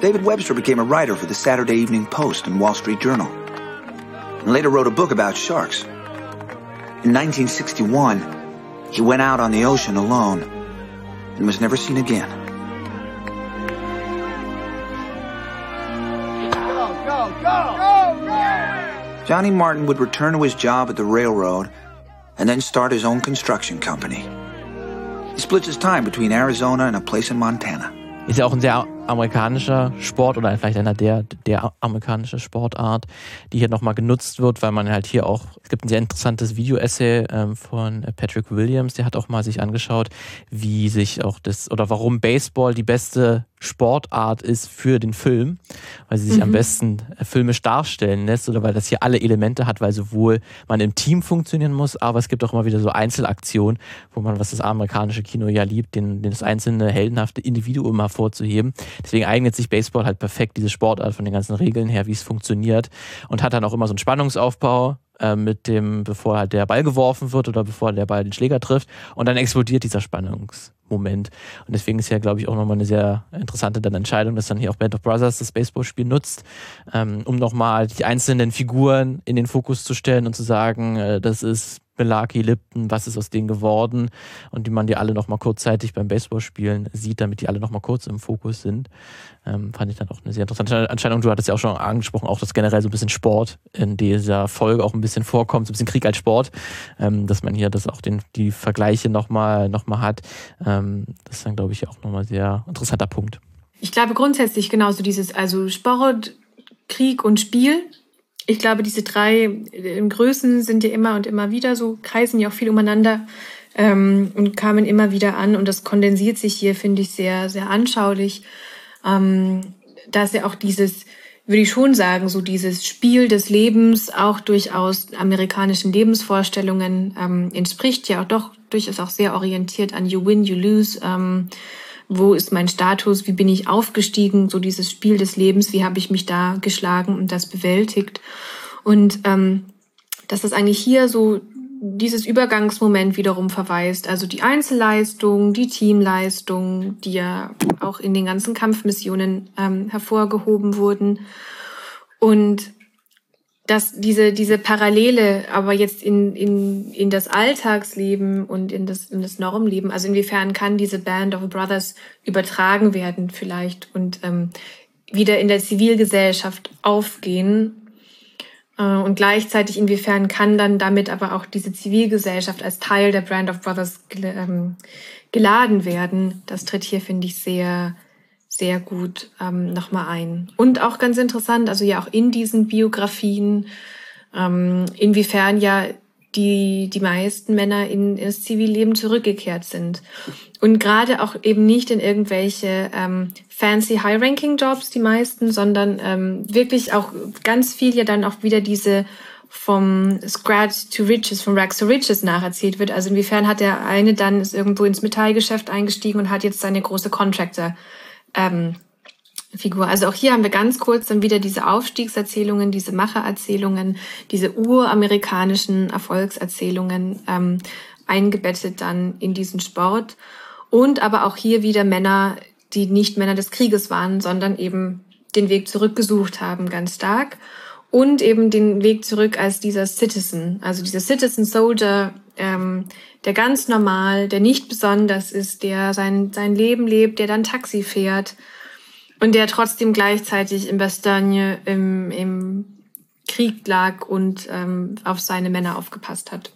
David Webster became a writer for the Saturday Evening Post and Wall Street Journal, and later wrote a book about sharks. In 1961, he went out on the ocean alone and was never seen again. Go, go, go! Johnny Martin would return to his job at the railroad and then start his own construction company. He splits his time between Arizona and a place in Montana. Ist ja auch ein sehr amerikanischer Sport oder vielleicht einer der, der amerikanische Sportart, die hier nochmal genutzt wird, weil man halt hier auch, es gibt ein sehr interessantes Video-Essay ähm, von Patrick Williams, der hat auch mal sich angeschaut, wie sich auch das, oder warum Baseball die beste Sportart ist für den Film, weil sie sich mhm. am besten äh, filmisch darstellen lässt oder weil das hier alle Elemente hat, weil sowohl man im Team funktionieren muss, aber es gibt auch immer wieder so Einzelaktionen, wo man, was das amerikanische Kino ja liebt, den, den das einzelne heldenhafte Individuum hervorzuheben. Deswegen eignet sich Baseball halt perfekt, diese Sportart von den ganzen Regeln her, wie es funktioniert und hat dann auch immer so einen Spannungsaufbau äh, mit dem, bevor halt der Ball geworfen wird oder bevor der Ball den Schläger trifft und dann explodiert dieser Spannungsmoment. Und deswegen ist ja, glaube ich, auch nochmal eine sehr interessante dann Entscheidung, dass dann hier auch Band of Brothers das Baseballspiel nutzt, ähm, um nochmal die einzelnen Figuren in den Fokus zu stellen und zu sagen, äh, das ist Belaki, Lipton, was ist aus denen geworden und die man die alle nochmal kurzzeitig beim Baseballspielen sieht, damit die alle nochmal kurz im Fokus sind. Ähm, fand ich dann auch eine sehr interessante Entscheidung. Du hattest ja auch schon angesprochen, auch dass generell so ein bisschen Sport in dieser Folge auch ein bisschen vorkommt, so ein bisschen Krieg als Sport, ähm, dass man hier das auch den, die Vergleiche nochmal noch mal hat. Ähm, das ist dann, glaube ich, auch nochmal sehr interessanter Punkt. Ich glaube grundsätzlich genauso dieses, also Sport, Krieg und Spiel ich glaube, diese drei äh, Größen sind ja immer und immer wieder so, kreisen ja auch viel umeinander ähm, und kamen immer wieder an. Und das kondensiert sich hier, finde ich, sehr, sehr anschaulich. Ähm, dass ja auch dieses, würde ich schon sagen, so dieses Spiel des Lebens auch durchaus amerikanischen Lebensvorstellungen ähm, entspricht, ja auch doch durchaus auch sehr orientiert an You Win, You Lose. Ähm, wo ist mein Status, wie bin ich aufgestiegen, so dieses Spiel des Lebens, wie habe ich mich da geschlagen und das bewältigt. Und ähm, dass das eigentlich hier so dieses Übergangsmoment wiederum verweist, also die Einzelleistung, die Teamleistung, die ja auch in den ganzen Kampfmissionen ähm, hervorgehoben wurden. Und dass diese, diese Parallele aber jetzt in, in, in das Alltagsleben und in das, in das Normleben, also inwiefern kann diese Band of Brothers übertragen werden vielleicht und ähm, wieder in der Zivilgesellschaft aufgehen äh, und gleichzeitig inwiefern kann dann damit aber auch diese Zivilgesellschaft als Teil der Brand of Brothers ähm, geladen werden. Das tritt hier, finde ich, sehr, sehr gut ähm, nochmal ein. Und auch ganz interessant, also ja auch in diesen Biografien, ähm, inwiefern ja die, die meisten Männer in, in Zivilleben zurückgekehrt sind. Und gerade auch eben nicht in irgendwelche ähm, fancy High-Ranking-Jobs, die meisten, sondern ähm, wirklich auch ganz viel ja dann auch wieder diese vom Scratch to Riches, vom Rags to Riches nacherzählt wird. Also inwiefern hat der eine dann ist irgendwo ins Metallgeschäft eingestiegen und hat jetzt seine große Contractor ähm, Figur. Also auch hier haben wir ganz kurz dann wieder diese Aufstiegserzählungen, diese Machererzählungen, diese uramerikanischen Erfolgserzählungen ähm, eingebettet dann in diesen Sport. Und aber auch hier wieder Männer, die nicht Männer des Krieges waren, sondern eben den Weg zurückgesucht haben, ganz stark. Und eben den Weg zurück als dieser Citizen, also dieser Citizen Soldier, ähm, der ganz normal, der nicht besonders ist, der sein, sein Leben lebt, der dann Taxi fährt und der trotzdem gleichzeitig in Bastogne im, im Krieg lag und ähm, auf seine Männer aufgepasst hat.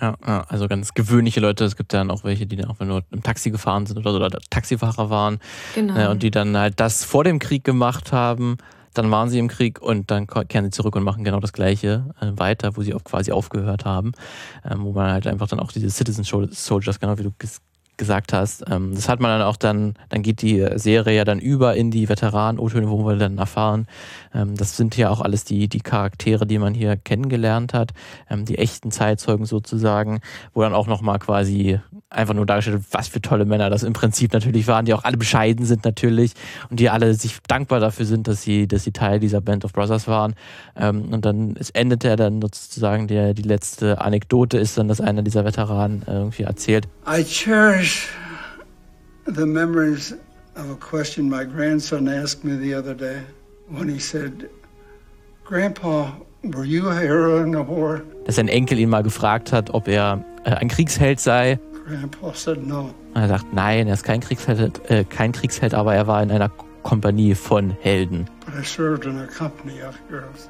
Ja, also ganz gewöhnliche Leute. Es gibt dann auch welche, die dann auch nur im Taxi gefahren sind oder, so, oder Taxifahrer waren. Genau. Äh, und die dann halt das vor dem Krieg gemacht haben dann waren sie im Krieg und dann kehren sie zurück und machen genau das Gleiche äh, weiter, wo sie auch quasi aufgehört haben, ähm, wo man halt einfach dann auch diese Citizen Soldiers, genau wie du gesagt hast. Ähm, das hat man dann auch dann, dann geht die Serie ja dann über in die Veteranen-O-Töne, wo wir dann erfahren. Ähm, das sind ja auch alles die, die Charaktere, die man hier kennengelernt hat, ähm, die echten Zeitzeugen sozusagen, wo dann auch nochmal quasi einfach nur dargestellt wird, was für tolle Männer das im Prinzip natürlich waren, die auch alle bescheiden sind natürlich und die alle sich dankbar dafür sind, dass sie, dass sie Teil dieser Band of Brothers waren. und dann es endet er dann sozusagen der, die letzte Anekdote ist dann, dass einer dieser Veteranen irgendwie erzählt. I cherish the memories of a question my grandson asked me the other day when he said, Grandpa, were you a hero in the war? Dass sein Enkel ihn mal gefragt hat, ob er äh, ein Kriegsheld sei. Grandpa said no. er sagt, nein, er ist kein Kriegsheld, äh, kein Kriegsheld, aber er war in einer Kompanie von Helden. But I served in a company of heroes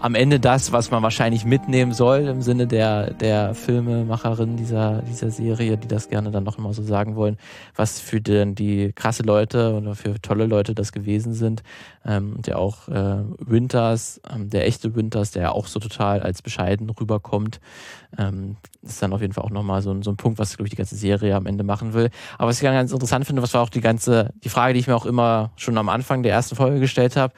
am Ende das, was man wahrscheinlich mitnehmen soll im Sinne der, der Filmemacherin dieser, dieser Serie, die das gerne dann noch mal so sagen wollen, was für den, die krasse Leute oder für tolle Leute das gewesen sind. Ähm, ja auch äh, Winters, ähm, der echte Winters, der ja auch so total als bescheiden rüberkommt, ähm, ist dann auf jeden Fall auch nochmal so, so ein Punkt, was, glaube ich, die ganze Serie am Ende machen will. Aber was ich ganz interessant finde, was war auch die ganze, die Frage, die ich mir auch immer schon am Anfang der ersten Folge gestellt habe,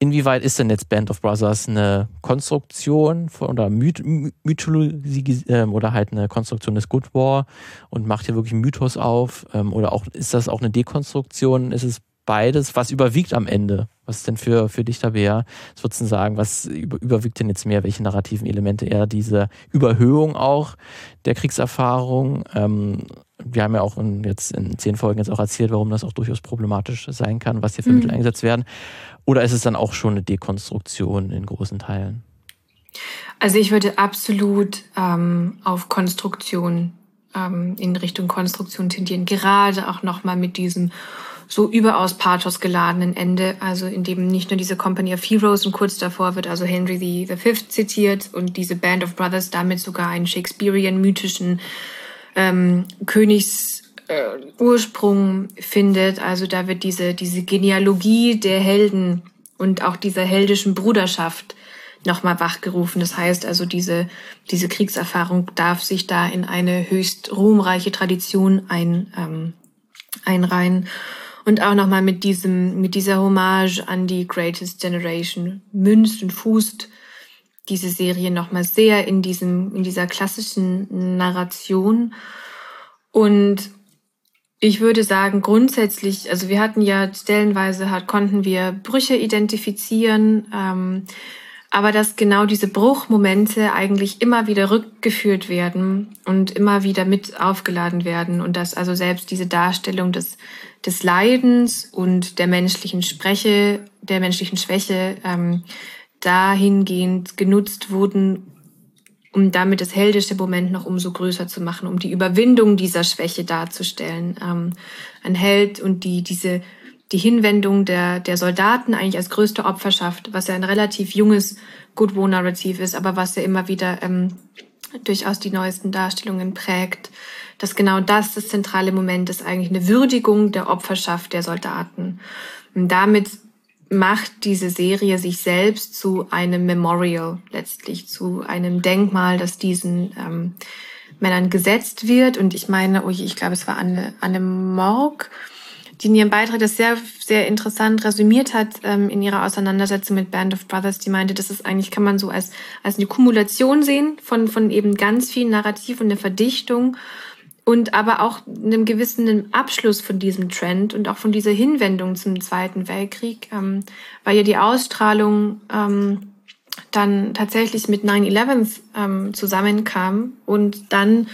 Inwieweit ist denn jetzt Band of Brothers eine Konstruktion von, oder Myth, Mythologie ähm, oder halt eine Konstruktion des Good War und macht hier wirklich einen Mythos auf? Ähm, oder auch ist das auch eine Dekonstruktion? Ist es beides. Was überwiegt am Ende? Was ist denn für, für dich da, Bea? Was würdest du sagen? Was über, überwiegt denn jetzt mehr? Welche narrativen Elemente? Eher diese Überhöhung auch der Kriegserfahrung? Ähm, wir haben ja auch in, jetzt in zehn Folgen jetzt auch erzählt, warum das auch durchaus problematisch sein kann, was hier für mhm. Mittel eingesetzt werden. Oder ist es dann auch schon eine Dekonstruktion in großen Teilen? Also ich würde absolut ähm, auf Konstruktion ähm, in Richtung Konstruktion tendieren. Gerade auch nochmal mit diesem so überaus pathos geladenen Ende, also in dem nicht nur diese Company of Heroes und kurz davor wird also Henry Fifth zitiert und diese Band of Brothers damit sogar einen Shakespearean mythischen ähm, Königs äh, Ursprung findet. Also da wird diese, diese Genealogie der Helden und auch dieser heldischen Bruderschaft nochmal wachgerufen. Das heißt also, diese, diese Kriegserfahrung darf sich da in eine höchst ruhmreiche Tradition ein, ähm, einreihen. Und auch nochmal mit diesem, mit dieser Hommage an die Greatest Generation münzt und fußt diese Serie nochmal sehr in diesem, in dieser klassischen Narration. Und ich würde sagen, grundsätzlich, also wir hatten ja stellenweise, hat, konnten wir Brüche identifizieren. Ähm, aber dass genau diese Bruchmomente eigentlich immer wieder rückgeführt werden und immer wieder mit aufgeladen werden und dass also selbst diese Darstellung des, des Leidens und der menschlichen Spreche, der menschlichen Schwäche ähm, dahingehend genutzt wurden, um damit das heldische Moment noch umso größer zu machen, um die Überwindung dieser Schwäche darzustellen. Ähm, ein Held und die, diese die Hinwendung der, der Soldaten eigentlich als größte Opferschaft, was ja ein relativ junges Good War-Narrativ ist, aber was ja immer wieder ähm, durchaus die neuesten Darstellungen prägt, dass genau das das zentrale Moment ist, eigentlich eine Würdigung der Opferschaft der Soldaten. Und damit macht diese Serie sich selbst zu einem Memorial letztlich, zu einem Denkmal, das diesen ähm, Männern gesetzt wird. Und ich meine, oh ich glaube, es war Anne, Anne Morg, die in ihrem Beitrag das sehr, sehr interessant resümiert hat ähm, in ihrer Auseinandersetzung mit Band of Brothers. Die meinte, das ist eigentlich, kann man so als, als eine Kumulation sehen von, von eben ganz vielen Narrativ und eine Verdichtung und aber auch einem gewissen Abschluss von diesem Trend und auch von dieser Hinwendung zum Zweiten Weltkrieg, ähm, weil ja die Ausstrahlung ähm, dann tatsächlich mit 9-11 ähm, zusammenkam und dann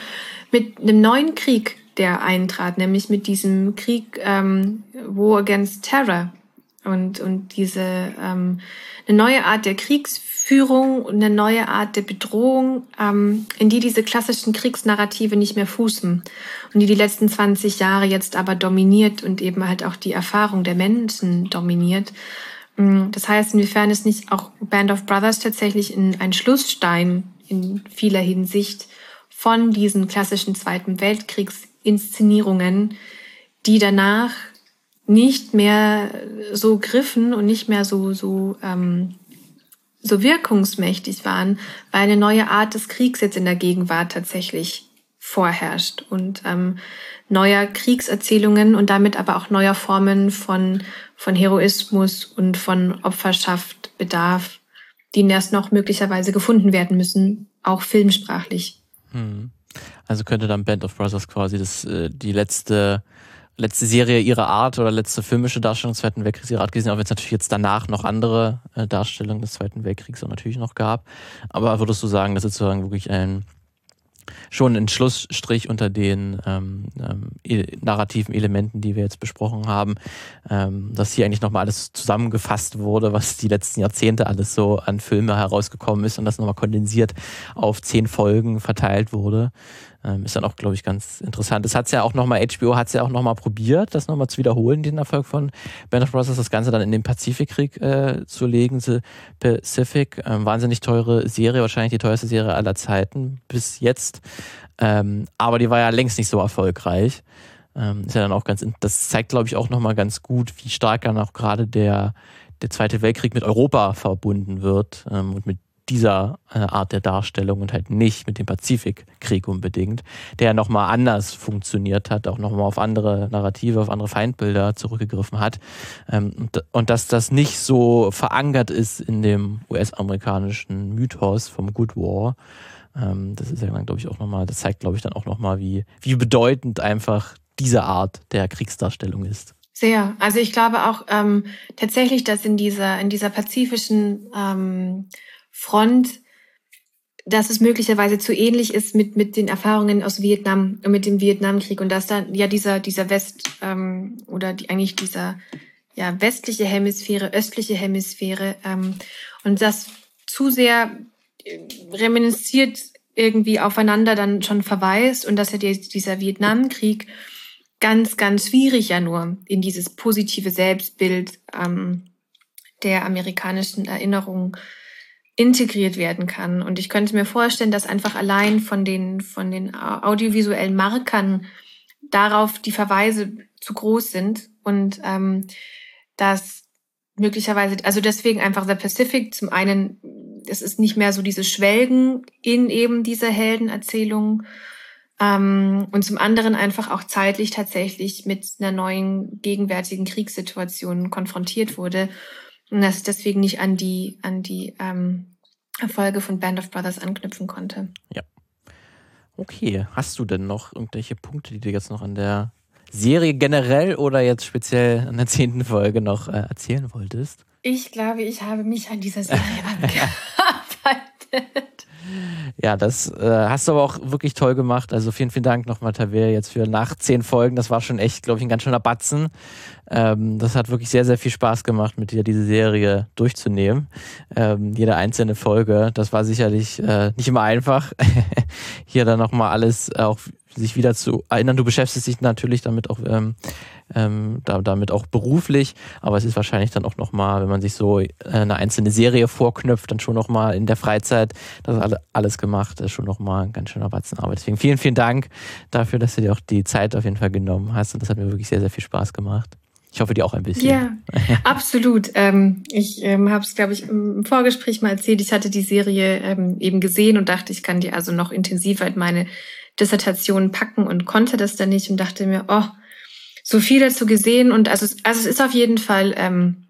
mit einem neuen Krieg der eintrat, nämlich mit diesem Krieg ähm, War Against Terror und, und diese ähm, eine neue Art der Kriegsführung und eine neue Art der Bedrohung, ähm, in die diese klassischen Kriegsnarrative nicht mehr fußen und die die letzten 20 Jahre jetzt aber dominiert und eben halt auch die Erfahrung der Menschen dominiert. Mm, das heißt, inwiefern ist nicht auch Band of Brothers tatsächlich in ein Schlussstein in vieler Hinsicht von diesen klassischen Zweiten Weltkriegs Inszenierungen, die danach nicht mehr so griffen und nicht mehr so, so, ähm, so wirkungsmächtig waren, weil eine neue Art des Kriegs jetzt in der Gegenwart tatsächlich vorherrscht und ähm, neuer Kriegserzählungen und damit aber auch neuer Formen von, von Heroismus und von Opferschaft bedarf, die erst noch möglicherweise gefunden werden müssen, auch filmsprachlich. Hm. Also könnte dann Band of Brothers quasi das, äh, die letzte, letzte Serie ihrer Art oder letzte filmische Darstellung des Zweiten Weltkriegs ihrer Art gesehen, auch wenn es natürlich jetzt danach noch andere äh, Darstellungen des Zweiten Weltkriegs auch natürlich noch gab. Aber würdest du sagen, das ist sozusagen wirklich ein schon ein Schlussstrich unter den ähm, ähm, e narrativen Elementen, die wir jetzt besprochen haben, ähm, dass hier eigentlich nochmal alles zusammengefasst wurde, was die letzten Jahrzehnte alles so an Filme herausgekommen ist und das nochmal kondensiert auf zehn Folgen verteilt wurde. Ähm, ist dann auch, glaube ich, ganz interessant. Es hat ja auch nochmal, HBO hat es ja auch nochmal probiert, das nochmal zu wiederholen, den Erfolg von Band of Brothers, das Ganze dann in den Pazifikkrieg äh, zu legen. The Pacific, ähm, wahnsinnig teure Serie, wahrscheinlich die teuerste Serie aller Zeiten bis jetzt. Ähm, aber die war ja längst nicht so erfolgreich. Ähm, ist ja dann auch ganz, das zeigt, glaube ich, auch nochmal ganz gut, wie stark dann auch gerade der, der Zweite Weltkrieg mit Europa verbunden wird ähm, und mit dieser äh, Art der Darstellung und halt nicht mit dem Pazifikkrieg unbedingt, der nochmal anders funktioniert hat, auch nochmal auf andere Narrative, auf andere Feindbilder zurückgegriffen hat. Ähm, und, und dass das nicht so verankert ist in dem US-amerikanischen Mythos vom Good War. Ähm, das ist ja dann, glaube ich, auch nochmal, das zeigt, glaube ich, dann auch nochmal, wie, wie bedeutend einfach diese Art der Kriegsdarstellung ist. Sehr. Also ich glaube auch ähm, tatsächlich, dass in dieser, in dieser pazifischen ähm, Front, dass es möglicherweise zu ähnlich ist mit, mit den Erfahrungen aus Vietnam, mit dem Vietnamkrieg und dass da ja dieser, dieser West ähm, oder die, eigentlich dieser ja, westliche Hemisphäre, östliche Hemisphäre ähm, und das zu sehr äh, reminisziert irgendwie aufeinander dann schon verweist und dass ja dieser Vietnamkrieg ganz, ganz schwierig ja nur in dieses positive Selbstbild ähm, der amerikanischen Erinnerung integriert werden kann. Und ich könnte mir vorstellen, dass einfach allein von den, von den audiovisuellen Markern darauf die Verweise zu groß sind und ähm, dass möglicherweise, also deswegen einfach The Pacific zum einen, es ist nicht mehr so diese Schwelgen in eben dieser Heldenerzählung ähm, und zum anderen einfach auch zeitlich tatsächlich mit einer neuen gegenwärtigen Kriegssituation konfrontiert wurde und dass deswegen nicht an die, an die ähm, Erfolge von Band of Brothers anknüpfen konnte. Ja. Okay, hast du denn noch irgendwelche Punkte, die du jetzt noch an der Serie generell oder jetzt speziell an der zehnten Folge noch äh, erzählen wolltest? Ich glaube, ich habe mich an dieser Serie abgearbeitet. Ja, das äh, hast du aber auch wirklich toll gemacht. Also vielen, vielen Dank nochmal, Tavia, jetzt für nach zehn Folgen. Das war schon echt, glaube ich, ein ganz schöner Batzen. Ähm, das hat wirklich sehr, sehr viel Spaß gemacht, mit dir diese Serie durchzunehmen. Ähm, jede einzelne Folge, das war sicherlich äh, nicht immer einfach. Hier dann nochmal alles auch sich wieder zu erinnern. Du beschäftigst dich natürlich damit auch ähm, ähm, da, damit auch beruflich, aber es ist wahrscheinlich dann auch nochmal, wenn man sich so äh, eine einzelne Serie vorknüpft, dann schon nochmal in der Freizeit das alle, alles gemacht, das ist schon nochmal ein ganz schöner Batzen Arbeit. Deswegen vielen, vielen Dank dafür, dass du dir auch die Zeit auf jeden Fall genommen hast und das hat mir wirklich sehr, sehr viel Spaß gemacht. Ich hoffe, dir auch ein bisschen. Ja, absolut. Ähm, ich ähm, habe es, glaube ich, im Vorgespräch mal erzählt. Ich hatte die Serie ähm, eben gesehen und dachte, ich kann die also noch intensiver in meine Dissertation packen und konnte das dann nicht und dachte mir, oh, so viel dazu gesehen und also, also es ist auf jeden Fall ähm,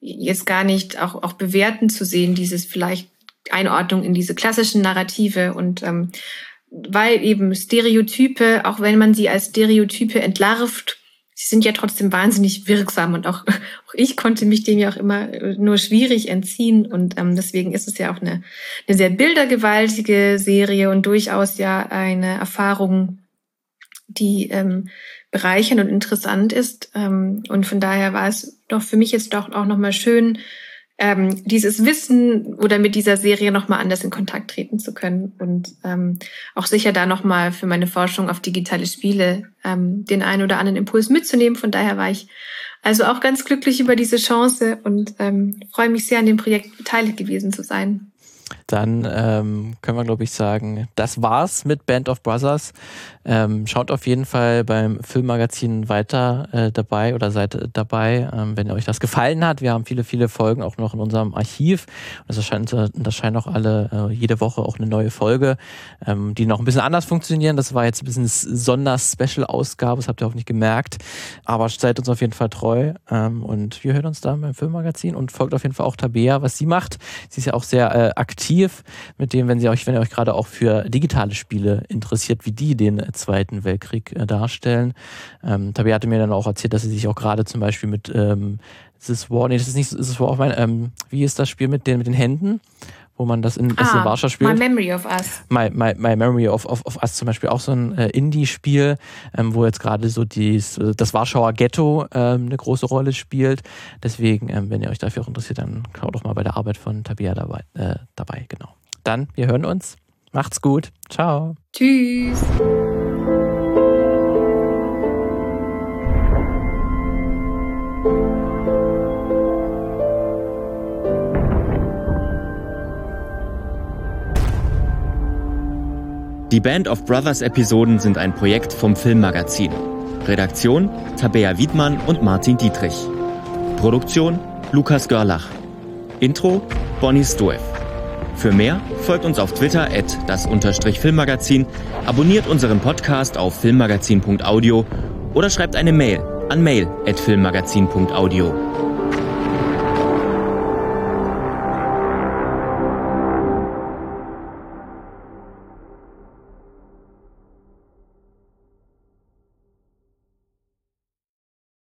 jetzt gar nicht auch, auch bewerten zu sehen, dieses vielleicht Einordnung in diese klassischen Narrative und ähm, weil eben Stereotype, auch wenn man sie als Stereotype entlarvt, sie sind ja trotzdem wahnsinnig wirksam und auch, auch ich konnte mich dem ja auch immer nur schwierig entziehen und ähm, deswegen ist es ja auch eine, eine sehr bildergewaltige Serie und durchaus ja eine Erfahrung, die ähm, bereichernd und interessant ist. Ähm, und von daher war es doch für mich jetzt doch auch nochmal schön, ähm, dieses Wissen oder mit dieser Serie nochmal anders in Kontakt treten zu können und ähm, auch sicher da nochmal für meine Forschung auf digitale Spiele ähm, den einen oder anderen Impuls mitzunehmen. Von daher war ich also auch ganz glücklich über diese Chance und ähm, freue mich sehr, an dem Projekt beteiligt gewesen zu sein dann ähm, können wir, glaube ich, sagen, das war's mit Band of Brothers. Ähm, schaut auf jeden Fall beim Filmmagazin weiter äh, dabei oder seid dabei, ähm, wenn euch das gefallen hat. Wir haben viele, viele Folgen auch noch in unserem Archiv. Das erscheint, das erscheint auch alle, äh, jede Woche auch eine neue Folge, ähm, die noch ein bisschen anders funktionieren. Das war jetzt ein bisschen Sonder-Special-Ausgabe, das habt ihr auch nicht gemerkt. Aber seid uns auf jeden Fall treu ähm, und wir hören uns dann beim Filmmagazin und folgt auf jeden Fall auch Tabea, was sie macht. Sie ist ja auch sehr äh, aktiv mit dem, wenn sie euch, wenn ihr euch gerade auch für digitale Spiele interessiert, wie die den Zweiten Weltkrieg äh, darstellen. Ähm, Tabi hatte mir dann auch erzählt, dass sie sich auch gerade zum Beispiel mit ähm, This War, nee, das ist nicht, das War auch mein, ähm, wie ist das Spiel mit den, mit den Händen? wo man das in, das ah, in Warschau spielt. My Memory of Us. My, my, my Memory of, of, of Us zum Beispiel auch so ein äh, Indie-Spiel, ähm, wo jetzt gerade so dies, das Warschauer Ghetto ähm, eine große Rolle spielt. Deswegen, ähm, wenn ihr euch dafür auch interessiert, dann schaut doch mal bei der Arbeit von Tabia dabei. Äh, dabei genau. Dann, wir hören uns. Macht's gut. Ciao. Tschüss. Die Band of Brothers Episoden sind ein Projekt vom Filmmagazin. Redaktion Tabea Wiedmann und Martin Dietrich. Produktion Lukas Görlach. Intro Bonnie Stoev. Für mehr folgt uns auf Twitter at das Filmmagazin, abonniert unseren Podcast auf filmmagazin.audio oder schreibt eine Mail an mail at filmmagazin.audio.